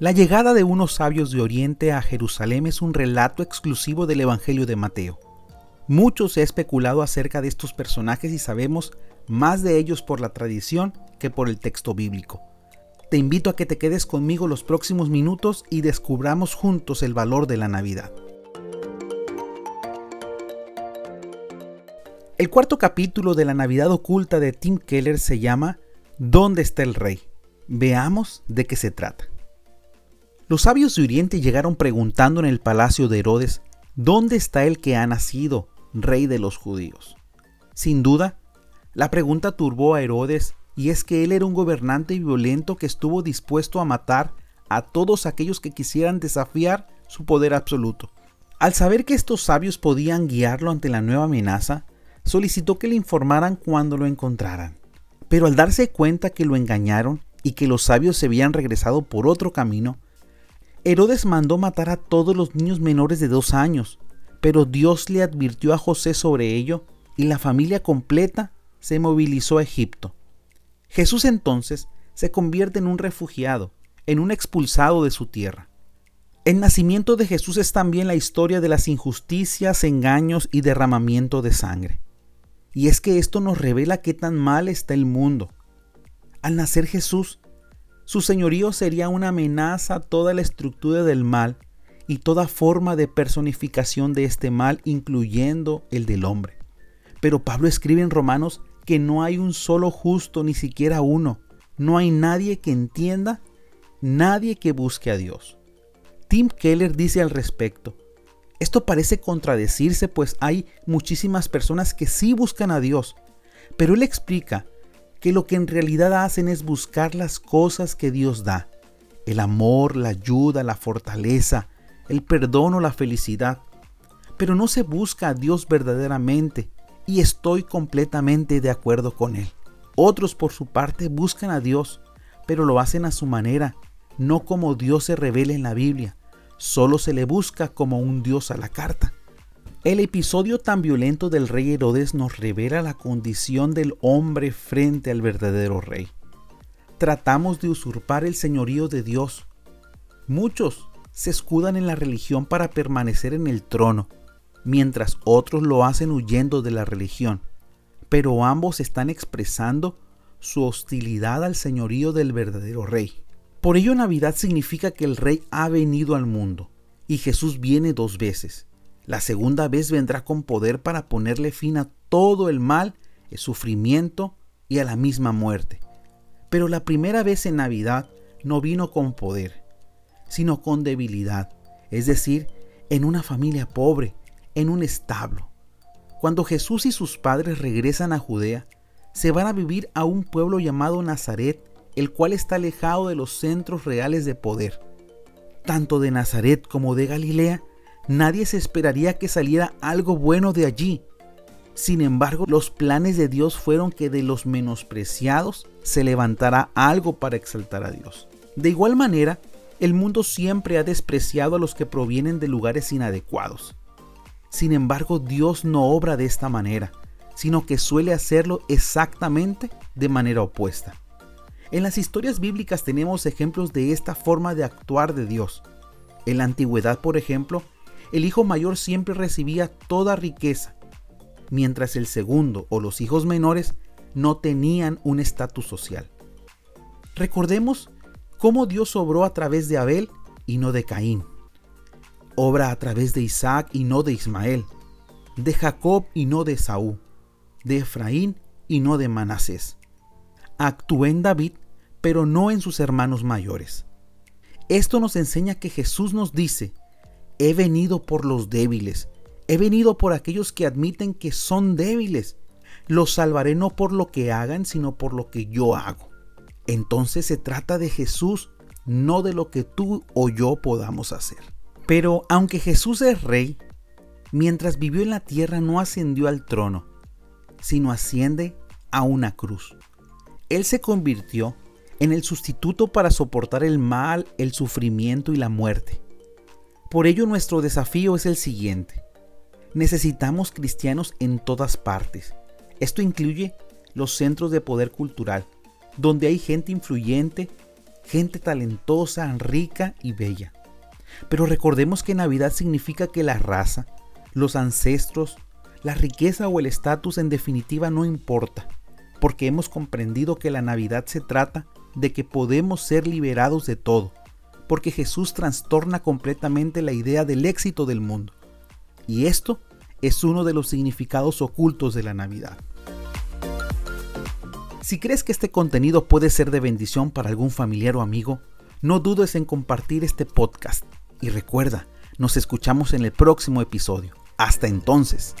La llegada de unos sabios de Oriente a Jerusalén es un relato exclusivo del Evangelio de Mateo. Mucho se ha especulado acerca de estos personajes y sabemos más de ellos por la tradición que por el texto bíblico. Te invito a que te quedes conmigo los próximos minutos y descubramos juntos el valor de la Navidad. El cuarto capítulo de la Navidad oculta de Tim Keller se llama ¿Dónde está el rey? Veamos de qué se trata. Los sabios de Oriente llegaron preguntando en el palacio de Herodes, ¿dónde está el que ha nacido, rey de los judíos? Sin duda, la pregunta turbó a Herodes y es que él era un gobernante violento que estuvo dispuesto a matar a todos aquellos que quisieran desafiar su poder absoluto. Al saber que estos sabios podían guiarlo ante la nueva amenaza, solicitó que le informaran cuando lo encontraran. Pero al darse cuenta que lo engañaron y que los sabios se habían regresado por otro camino, Herodes mandó matar a todos los niños menores de dos años, pero Dios le advirtió a José sobre ello y la familia completa se movilizó a Egipto. Jesús entonces se convierte en un refugiado, en un expulsado de su tierra. El nacimiento de Jesús es también la historia de las injusticias, engaños y derramamiento de sangre. Y es que esto nos revela qué tan mal está el mundo. Al nacer Jesús, su señorío sería una amenaza a toda la estructura del mal y toda forma de personificación de este mal, incluyendo el del hombre. Pero Pablo escribe en Romanos que no hay un solo justo, ni siquiera uno. No hay nadie que entienda, nadie que busque a Dios. Tim Keller dice al respecto, esto parece contradecirse pues hay muchísimas personas que sí buscan a Dios, pero él explica que lo que en realidad hacen es buscar las cosas que Dios da, el amor, la ayuda, la fortaleza, el perdón o la felicidad. Pero no se busca a Dios verdaderamente y estoy completamente de acuerdo con Él. Otros por su parte buscan a Dios, pero lo hacen a su manera, no como Dios se revela en la Biblia. Solo se le busca como un Dios a la carta. El episodio tan violento del rey Herodes nos revela la condición del hombre frente al verdadero rey. Tratamos de usurpar el señorío de Dios. Muchos se escudan en la religión para permanecer en el trono, mientras otros lo hacen huyendo de la religión. Pero ambos están expresando su hostilidad al señorío del verdadero rey. Por ello Navidad significa que el rey ha venido al mundo, y Jesús viene dos veces la segunda vez vendrá con poder para ponerle fin a todo el mal, el sufrimiento y a la misma muerte. Pero la primera vez en Navidad no vino con poder, sino con debilidad, es decir, en una familia pobre, en un establo. Cuando Jesús y sus padres regresan a Judea, se van a vivir a un pueblo llamado Nazaret, el cual está alejado de los centros reales de poder. Tanto de Nazaret como de Galilea nadie se esperaría que saliera algo bueno de allí. Sin embargo, los planes de Dios fueron que de los menospreciados se levantara algo para exaltar a Dios. De igual manera, el mundo siempre ha despreciado a los que provienen de lugares inadecuados. Sin embargo, Dios no obra de esta manera, sino que suele hacerlo exactamente de manera opuesta. En las historias bíblicas tenemos ejemplos de esta forma de actuar de Dios. En la antigüedad, por ejemplo, el hijo mayor siempre recibía toda riqueza, mientras el segundo o los hijos menores no tenían un estatus social. Recordemos cómo Dios obró a través de Abel y no de Caín. Obra a través de Isaac y no de Ismael, de Jacob y no de Saúl, de Efraín y no de Manasés. Actuó en David, pero no en sus hermanos mayores. Esto nos enseña que Jesús nos dice He venido por los débiles. He venido por aquellos que admiten que son débiles. Los salvaré no por lo que hagan, sino por lo que yo hago. Entonces se trata de Jesús, no de lo que tú o yo podamos hacer. Pero aunque Jesús es rey, mientras vivió en la tierra no ascendió al trono, sino asciende a una cruz. Él se convirtió en el sustituto para soportar el mal, el sufrimiento y la muerte. Por ello nuestro desafío es el siguiente. Necesitamos cristianos en todas partes. Esto incluye los centros de poder cultural, donde hay gente influyente gente talentosa, rica y bella. Pero recordemos que Navidad significa que la raza, los ancestros, la riqueza o el estatus en definitiva no importa, porque hemos comprendido que la Navidad se trata de que podemos ser liberados de todo, porque Jesús trastorna completamente la idea del éxito del mundo. Y esto es uno de los significados ocultos de la Navidad. Si crees que este contenido puede ser de bendición para algún familiar o amigo, no dudes en compartir este podcast. Y recuerda, nos escuchamos en el próximo episodio. Hasta entonces.